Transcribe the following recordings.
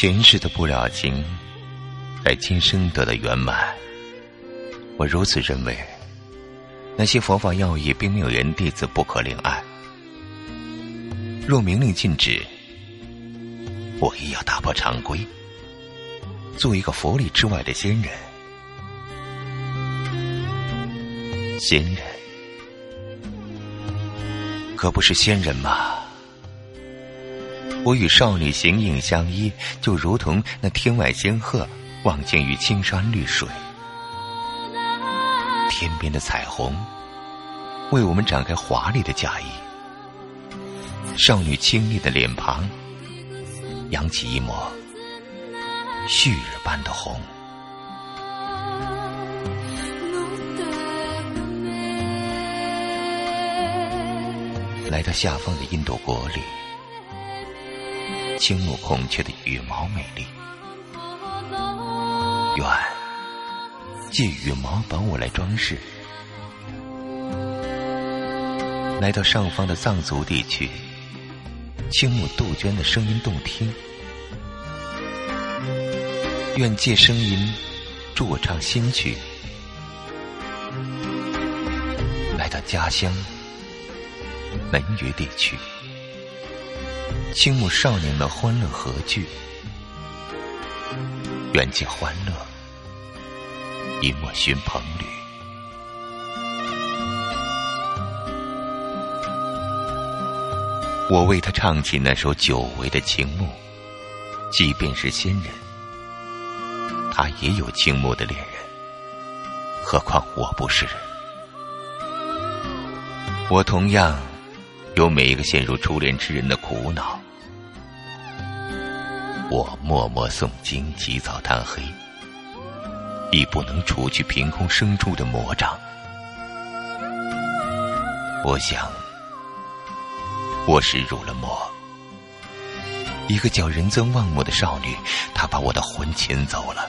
前世的不了情，在今生得的圆满。我如此认为。那些佛法要义，并没有人弟子不可恋爱。若明令禁止，我亦要打破常规，做一个佛理之外的仙人。仙人，可不是仙人吗？我与少女形影相依，就如同那天外仙鹤望见于青山绿水。天边的彩虹，为我们展开华丽的嫁衣。少女清丽的脸庞，扬起一抹旭日般的红。来到下方的印度国里，青木孔雀的羽毛美丽，愿。借羽毛帮我来装饰。来到上方的藏族地区，青木杜鹃的声音动听，愿借声音助我唱新曲。来到家乡门隅地区，青木少年的欢乐合聚，愿借欢乐。一抹寻朋侣，我为他唱起那首久违的情目。即便是仙人，他也有倾慕的恋人，何况我不是人？我同样有每一个陷入初恋之人的苦恼。我默默诵经，起早贪黑。亦不能除去凭空生出的魔障。我想，我是入了魔。一个叫仁增旺姆的少女，她把我的魂牵走了。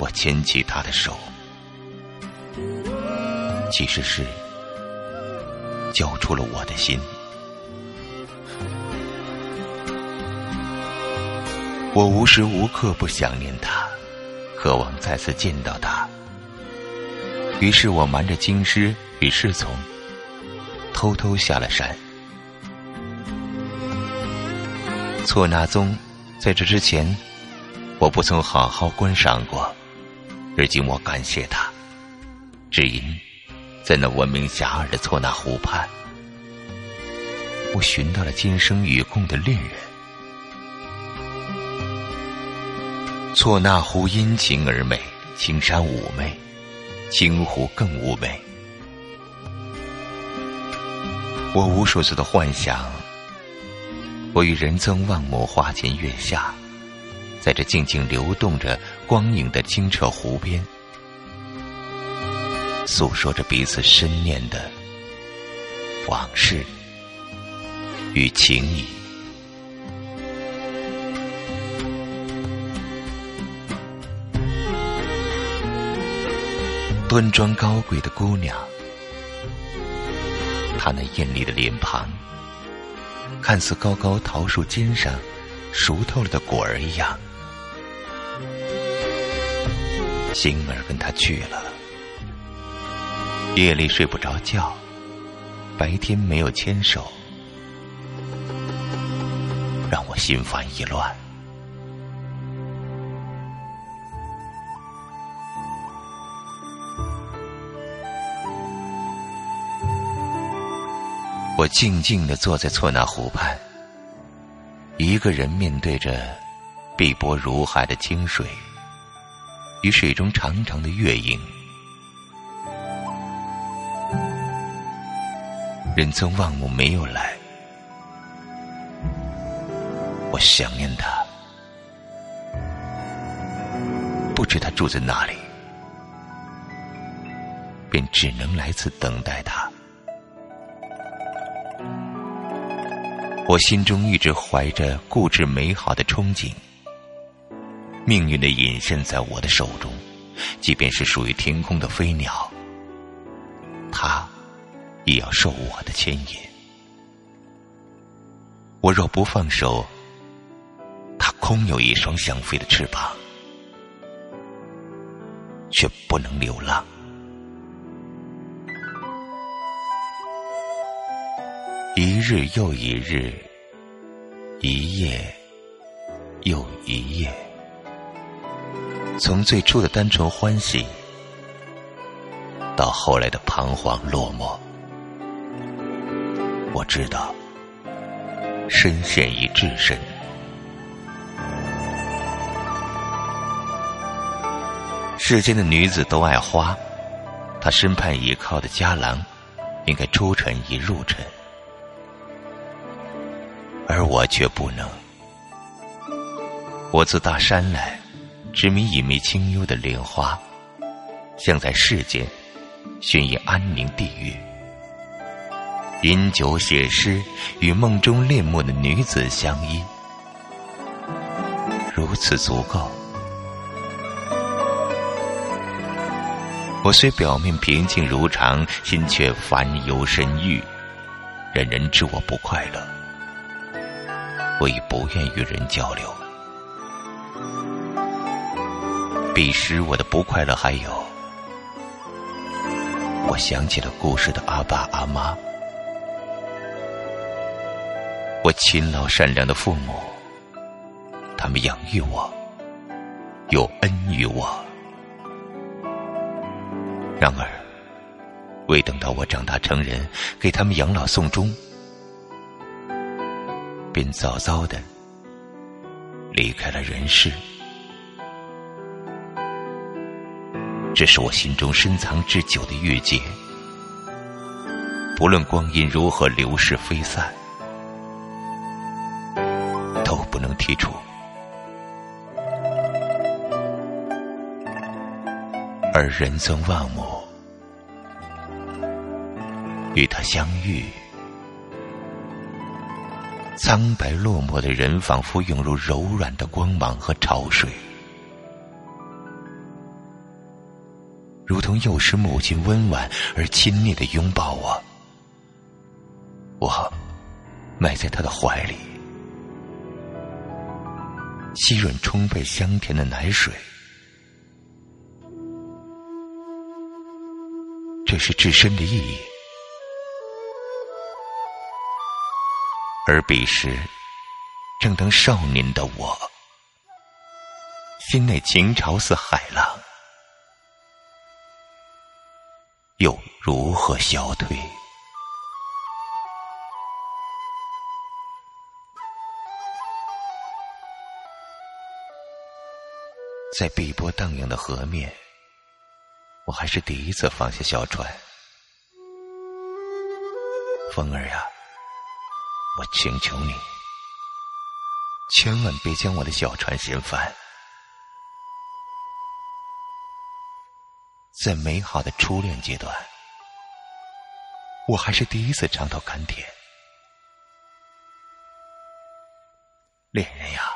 我牵起她的手，其实是交出了我的心。我无时无刻不想念他，渴望再次见到他。于是我瞒着京师与侍从，偷偷下了山。错那宗在这之前，我不曾好好观赏过，而今我感谢他，只因在那闻名遐迩的错那湖畔，我寻到了今生与共的恋人。错那湖因晴而美，青山妩媚，青湖更妩媚。我无数次的幻想，我与仁增旺姆花前月下，在这静静流动着光影的清澈湖边，诉说着彼此深念的往事与情谊。端庄高贵的姑娘，她那艳丽的脸庞，看似高高桃树尖上熟透了的果儿一样。星儿跟他去了，夜里睡不着觉，白天没有牵手，让我心烦意乱。我静静的坐在错那湖畔，一个人面对着碧波如海的清水与水中长长的月影。仁宗望母没有来，我想念他，不知他住在哪里，便只能来此等待他。我心中一直怀着固执美好的憧憬，命运的隐身在我的手中，即便是属于天空的飞鸟，它也要受我的牵引。我若不放手，它空有一双想飞的翅膀，却不能流浪。一日又一日，一夜又一夜，从最初的单纯欢喜，到后来的彷徨落寞，我知道，深陷已至深。世间的女子都爱花，她身畔倚靠的家郎，应该出尘亦入尘。而我却不能。我自大山来，执迷一枚清幽的莲花，想在世间寻一安宁地狱。饮酒写诗，与梦中恋慕的女子相依，如此足够。我虽表面平静如常，心却烦忧深郁，人人知我不快乐。我已不愿与人交流。彼时我的不快乐还有，我想起了故事的阿爸阿妈，我勤劳善良的父母，他们养育我，有恩于我。然而，未等到我长大成人，给他们养老送终。便早早的离开了人世，这是我心中深藏至久的郁结。不论光阴如何流逝飞散，都不能剔除。而人曾望母，与他相遇。苍白落寞的人，仿佛涌入柔软的光芒和潮水，如同幼时母亲温婉而亲昵的拥抱我。我埋在他的怀里，吸吮充沛香甜的奶水，这是至深的意义。而彼时，正当少年的我，心内情潮似海浪，又如何消退？在碧波荡漾的河面，我还是第一次放下小船，风儿呀！我请求你，千万别将我的小船掀翻。在美好的初恋阶段，我还是第一次尝到甘甜。恋人呀，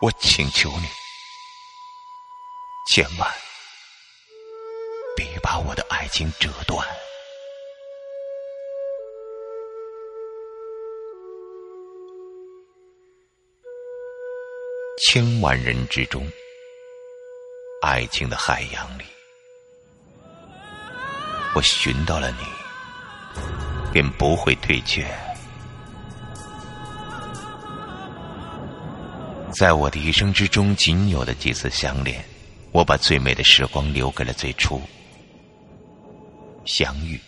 我请求你，千万别把我的爱情折断。千万人之中，爱情的海洋里，我寻到了你，便不会退却。在我的一生之中，仅有的几次相恋，我把最美的时光留给了最初相遇。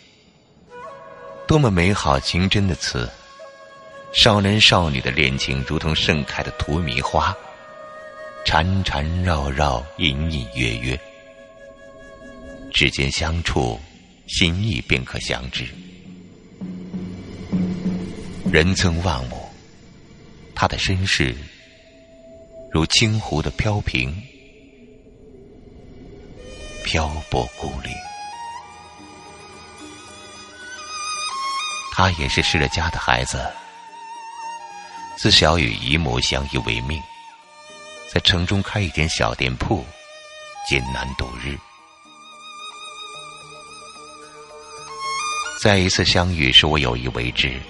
多么美好情真的词！少男少女的恋情，如同盛开的荼蘼花。缠缠绕绕，隐隐约约，指尖相触，心意便可相知。人曾望母，他的身世如清湖的飘萍，漂泊孤零。他也是失了家的孩子，自小与姨母相依为命。在城中开一间小店铺，艰难度日。再一次相遇，是我有意为之。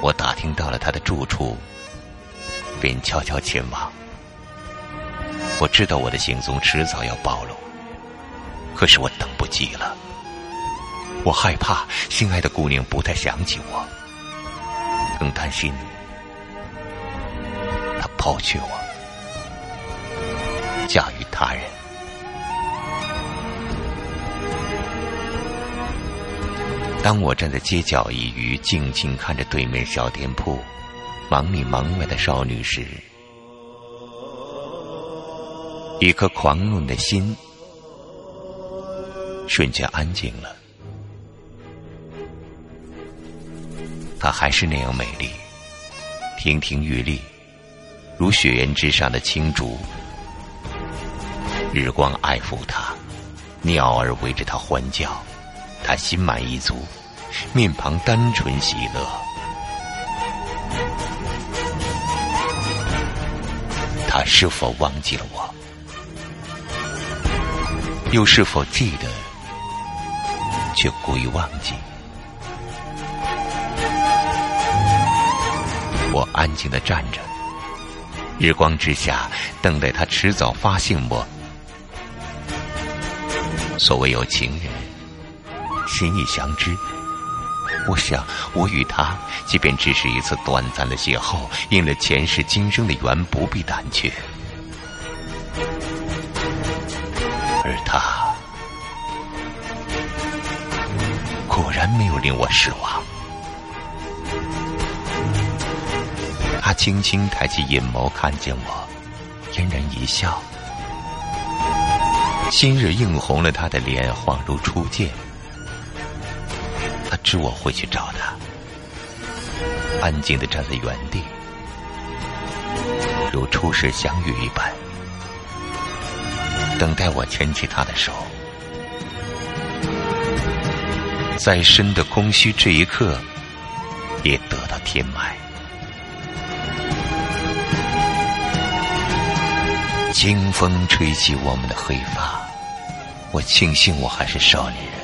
我打听到了他的住处，便悄悄前往。我知道我的行踪迟早要暴露，可是我等不及了。我害怕心爱的姑娘不再想起我，更担心她抛却我，嫁与他人。当我站在街角一隅，静静看着对面小店铺忙里忙外的少女时，一颗狂怒的心瞬间安静了。她还是那样美丽，亭亭玉立，如雪原之上的青竹。日光爱抚她，鸟儿围着她欢叫。他心满意足，面庞单纯喜乐。他是否忘记了我？又是否记得，却故意忘记？我安静的站着，日光之下，等待他迟早发现我。所谓有情人。心意相知，我想我与他，即便只是一次短暂的邂逅，应了前世今生的缘，不必胆怯。而他果然没有令我失望。他轻轻抬起眼眸，看见我，嫣然一笑。今日映红了他的脸，恍如初见。他知我会去找他，安静的站在原地，如初时相遇一般，等待我牵起他的手。再深的空虚，这一刻也得到填满。清风吹起我们的黑发，我庆幸我还是少年人。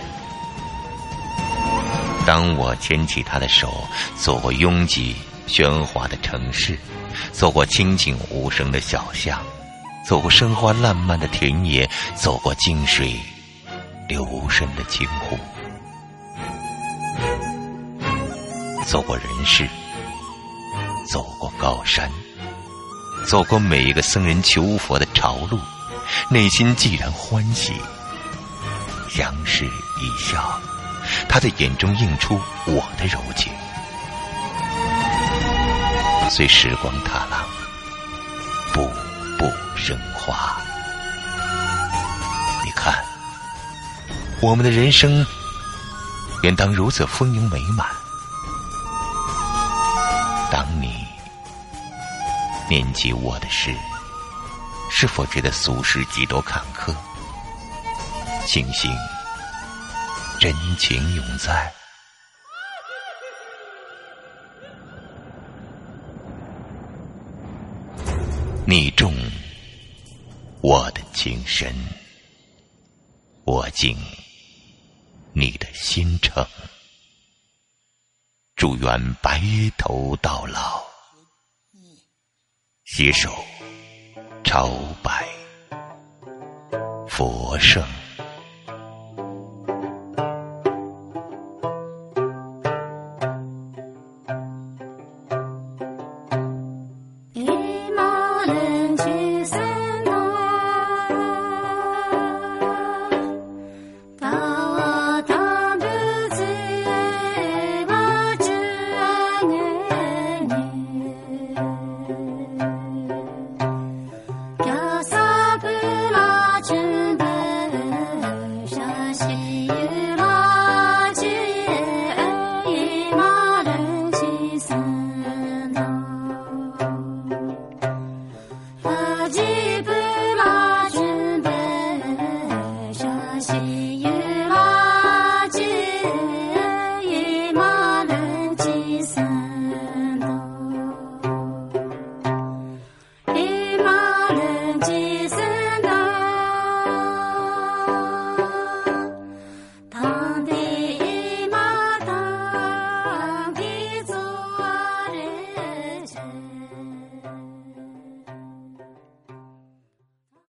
当我牵起他的手，走过拥挤喧哗的城市，走过清静无声的小巷，走过生花烂漫的田野，走过静水流深的清湖，走过人世，走过高山，走过每一个僧人求佛的朝路，内心既然欢喜，相视一笑。他的眼中映出我的柔情，随时光踏浪，步步生花。你看，我们的人生原当如此丰盈美满。当念及我的事，是否觉得俗世几多坎坷？庆幸。真情永在，你重我的情深，我敬你的心诚。祝愿白头到老，携手朝拜佛圣。